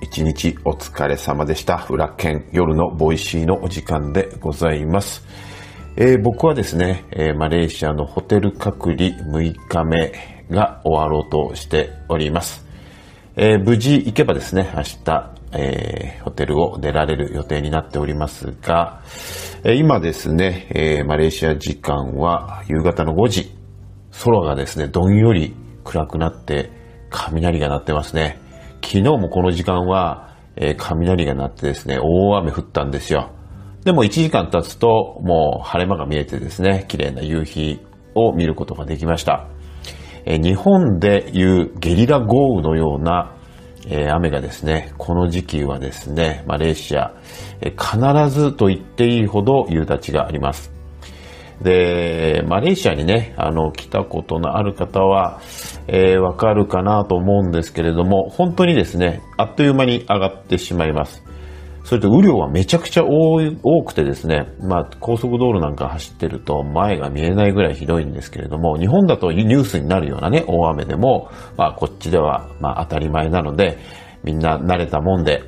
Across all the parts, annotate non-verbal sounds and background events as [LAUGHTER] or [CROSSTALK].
一日お疲れ様でした。浦健夜のボイシーのお時間でございます。えー、僕はですね、えー、マレーシアのホテル隔離6日目が終わろうとしております。えー、無事行けばですね、明日、えー、ホテルを出られる予定になっておりますが、えー、今ですね、えー、マレーシア時間は夕方の5時、空がですね、どんより暗くなって雷が鳴ってますね。昨日もこの時間は、えー、雷が鳴ってですね、大雨降ったんですよ。でも1時間経つともう晴れ間が見えてですね、綺麗な夕日を見ることができました。えー、日本でいうゲリラ豪雨のような、えー、雨がですね、この時期はですね、マレーシア、えー、必ずと言っていいほど夕立があります。で、マレーシアにね、あの、来たことのある方は、えー、わかるかなと思うんですけれども、本当にですね、あっという間に上がってしまいます。それと雨量はめちゃくちゃ多くてですね、まあ、高速道路なんか走ってると前が見えないぐらいひどいんですけれども、日本だとニュースになるようなね、大雨でも、まあ、こっちでは、まあ、当たり前なので、みんな慣れたもんで、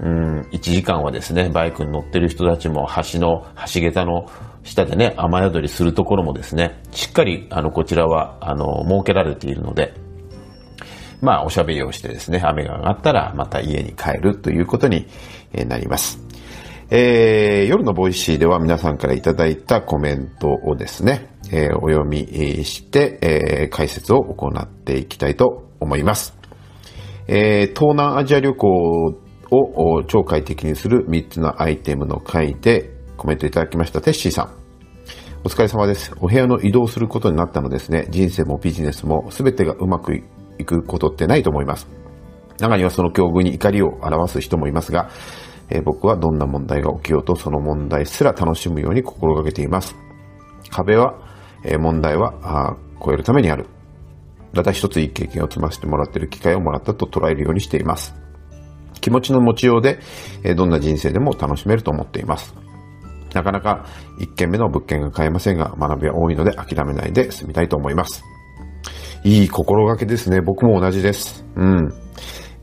うん、1時間はですね、バイクに乗ってる人たちも橋の、橋桁の下でね、雨宿りするところもですね、しっかり、あの、こちらは、あの、設けられているので、まあ、おしゃべりをしてですね、雨が上がったら、また家に帰るということになります。えー、夜のボイシーでは皆さんからいただいたコメントをですね、えー、お読みして、えー、解説を行っていきたいと思います。え、東南アジア旅行を超快適にする3つのアイテムの回でコメントいただきましたテッシーさん。お疲れ様です。お部屋の移動することになったのですね。人生もビジネスも全てがうまくいくことってないと思います。中にはその境遇に怒りを表す人もいますが、えー、僕はどんな問題が起きようとその問題すら楽しむように心がけています。壁は、えー、問題はあ超えるためにある。ただ一ついい経験を積ませてもらっている機会をもらったと捉えるようにしています。気持ちの持ちようで、えー、どんな人生でも楽しめると思っています。なかなか1軒目の物件が買えませんが、学びは多いので諦めないで住みたいと思います。いい心がけですね。僕も同じです。うん。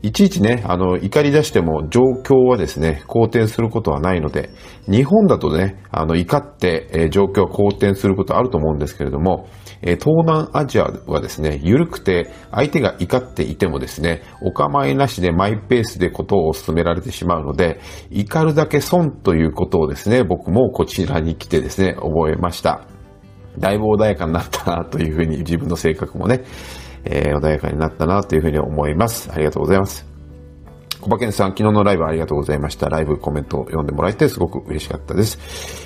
いちいちね、あの、怒り出しても状況はですね、好転することはないので、日本だとね、あの、怒って、え、状況は好転することあると思うんですけれども、え、東南アジアはですね、緩くて、相手が怒っていてもですね、お構いなしでマイペースでことを進められてしまうので、怒るだけ損ということをですね、僕もこちらに来てですね、覚えました。だいぶ穏やかになったなというふうに自分の性格もね、えー、穏やかになったなというふうに思います。ありがとうございます。小馬健さん、昨日のライブありがとうございました。ライブコメントを読んでもらえてすごく嬉しかったです。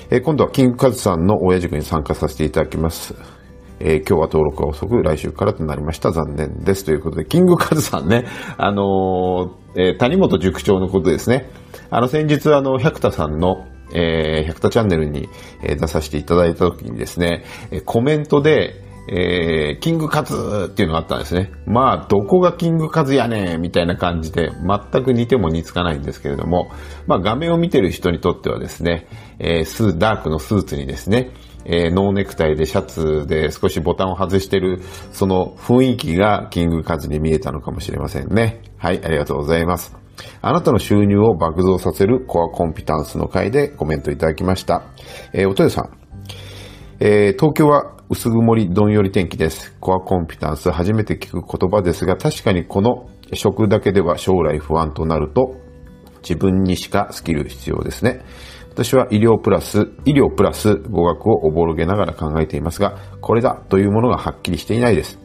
えー、今度はキングカズさんの親塾に参加させていただきます。えー、今日は登録が遅く、来週からとなりました。残念です。ということで、キングカズさんね、あのー、えー、谷本塾長のことですね。あの、先日、あの、百田さんの、えー、百田チャンネルに、え出させていただいた時にですね、えコメントで、えー、キングカズっていうのがあったんですね。まあ、どこがキングカズやねんみたいな感じで、全く似ても似つかないんですけれども、まあ、画面を見てる人にとってはですね、えー、スー、ダークのスーツにですね、えー、ノーネクタイでシャツで少しボタンを外してる、その雰囲気がキングカズに見えたのかもしれませんね。はい、ありがとうございます。あなたの収入を爆増させるコアコンピタンスの回でコメントいただきました。えー、おとよさん。えー、東京は薄曇りどんより天気です。コアコンピタンス初めて聞く言葉ですが、確かにこの職だけでは将来不安となると、自分にしかスキル必要ですね。私は医療プラス、医療プラス語学をおぼろげながら考えていますが、これだというものがはっきりしていないです。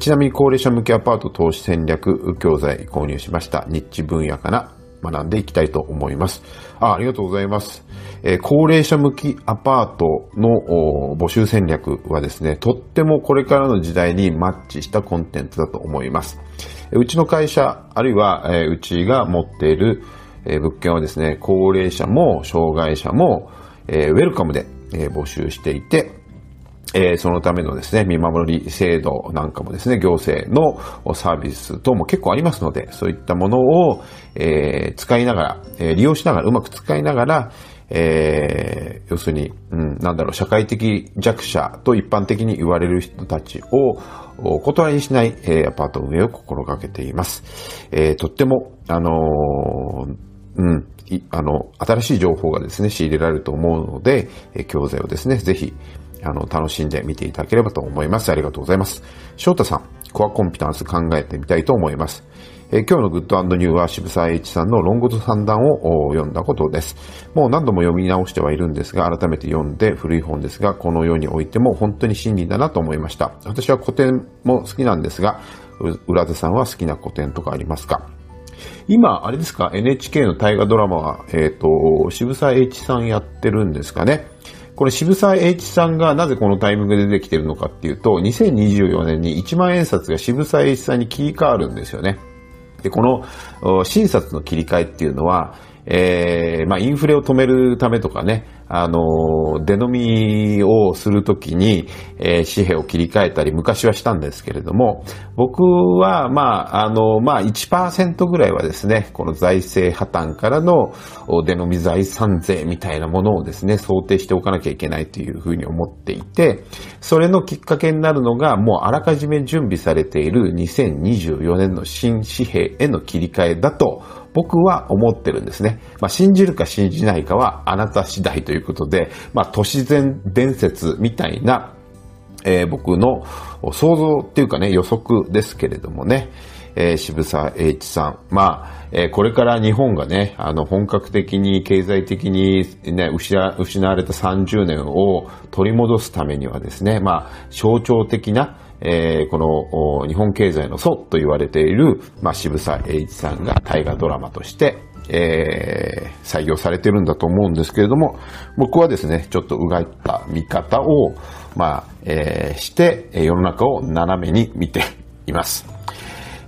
ちなみに高齢者向けアパート投資戦略教材購入しました。ニッチ分野かな学んでいきたいと思います。あありがとうございます。えー、高齢者向きアパートの募集戦略はですね、とってもこれからの時代にマッチしたコンテンツだと思います。うちの会社、あるいは、えー、うちが持っている、え、物件はですね、高齢者も障害者も、え、ウェルカムで、え、募集していて、え、そのためのですね、見守り制度なんかもですね、行政のサービス等も結構ありますので、そういったものを、え、使いながら、え、利用しながら、うまく使いながら、えー、要するに、うん、なんだろう、社会的弱者と一般的に言われる人たちをお断りしない、えー、アパート運営を心がけています。えー、とっても、あのー、うん、あの、新しい情報がですね、仕入れられると思うので、え、教材をですね、ぜひ、あの、楽しんで見ていただければと思います。ありがとうございます。翔太さん、コアコンピタンス考えてみたいと思います。え、今日のグッドニューは渋沢栄一さんの論語と三段を読んだことです。もう何度も読み直してはいるんですが、改めて読んで古い本ですが、この世においても本当に真理だなと思いました。私は古典も好きなんですが、浦田さんは好きな古典とかありますか？今、あれですか、NHK の大河ドラマは、えっ、ー、と、渋沢栄一さんやってるんですかね？これ渋沢栄一さんがなぜこのタイミングで出てきてるのかっていうと、2024年に1万円札が渋沢栄一さんに切り替わるんですよね。で、この新札の切り替えっていうのは、えー、まあ、インフレを止めるためとかね、あの、出飲みをするときに、えー、紙幣を切り替えたり、昔はしたんですけれども、僕は、まあ、あの、まあ、1%ぐらいはですね、この財政破綻からの出飲み財産税みたいなものをですね、想定しておかなきゃいけないというふうに思っていて、それのきっかけになるのが、もうあらかじめ準備されている2024年の新紙幣への切り替えだと、僕は思ってるんですね。まあ、信じるか信じないかはあなた次第ということで、まあ、都市伝説みたいな、えー、僕の想像っていうかね、予測ですけれどもね、えー、渋沢栄一さん。まあ、えー、これから日本がね、あの、本格的に経済的にね、失われた30年を取り戻すためにはですね、まあ、象徴的な、えー、この日本経済の祖と言われている、まあ、渋沢栄一さんが大河ドラマとして、えー、採用されてるんだと思うんですけれども、僕はですね、ちょっとうがった見方を、まあ、えー、して、世の中を斜めに見ています。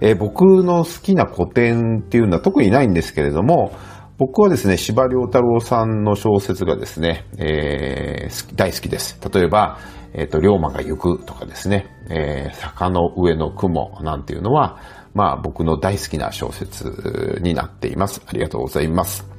えー、僕の好きな古典っていうのは特にないんですけれども、僕はですね、司馬太郎さんの小説がですね、えー、大好きです。例えば、えっ、ー、と、龍馬が行くとかですね、えー、坂の上の雲なんていうのは、まあ僕の大好きな小説になっています。ありがとうございます。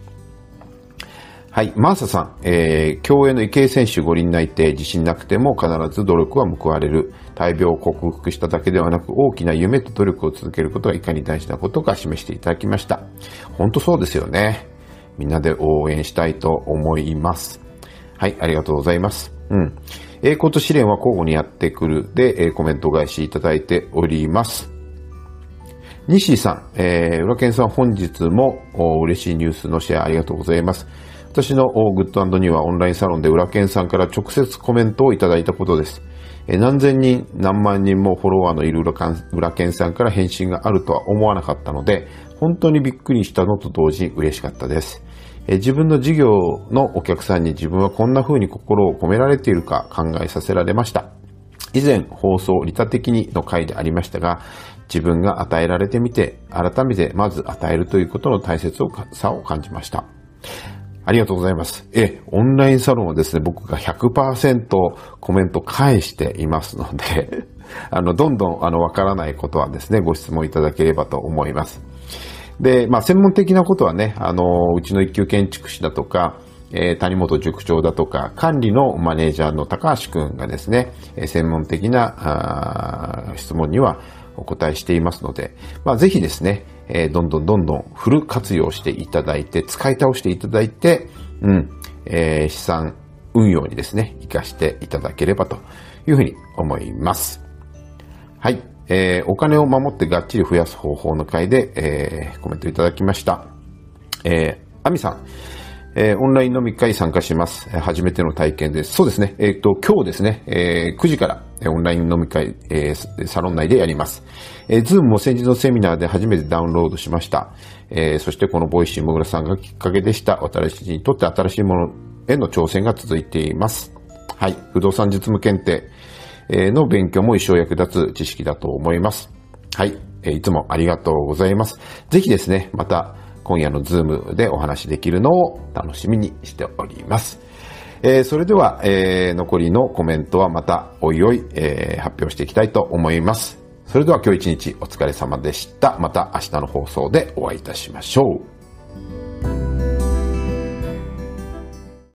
はい。マーサさん、えー、競泳の池江選手五輪内定、自信なくても必ず努力は報われる。大病を克服しただけではなく、大きな夢と努力を続けることがいかに大事なことか示していただきました。本当そうですよね。みんなで応援したいと思います。はい。ありがとうございます。うん。栄光と試練は交互にやってくるで、え、コメント返しいただいております。西さん、えー、浦健さん本日も嬉しいニュースのシェアありがとうございます。私のグッドにはオンラインサロンで浦健さんから直接コメントをいただいたことです。え何千人、何万人もフォロワーのいる浦健さんから返信があるとは思わなかったので、本当にびっくりしたのと同時に嬉しかったです。自分の事業のお客さんに自分はこんな風に心を込められているか考えさせられました。以前放送利他的にの回でありましたが、自分が与えられてみて、改めてまず与えるということの大切さを感じました。ありがとうございます。え、オンラインサロンはですね、僕が100%コメント返していますので [LAUGHS] あの、どんどん、あの、わからないことはですね、ご質問いただければと思います。で、まあ、専門的なことはね、あの、うちの一級建築士だとか、えー、谷本塾長だとか、管理のマネージャーの高橋くんがですね、え専門的な質問にはお答えしていますので、まあ、ぜひですね、えー、どんどんどんどんフル活用していただいて、使い倒していただいて、うん、えー、資産運用にですね、活かしていただければというふうに思います。はい。えー、お金を守ってがっちり増やす方法の回で、えー、コメントいただきました。えー、アミさん、えー、オンライン飲み会参加します。初めての体験です。そうですね。えっ、ー、と、今日ですね、えー、9時から、オンライン飲み会、えー、サロン内でやります。えー、ズームも先日のセミナーで初めてダウンロードしました。えー、そしてこのボイシーもぐらさんがきっかけでした。私にとって新しいものへの挑戦が続いています。はい。不動産実務検定、の勉強も一生役立つ知識だと思います。はい。いつもありがとうございます。ぜひですね、また、今夜のズームでお話しできるのを楽しみにしております。えー、それでは、えー、残りのコメントはまたおいおい、えー、発表していきたいと思います。それでは今日一日お疲れ様でした。また明日の放送でお会いいたしましょう。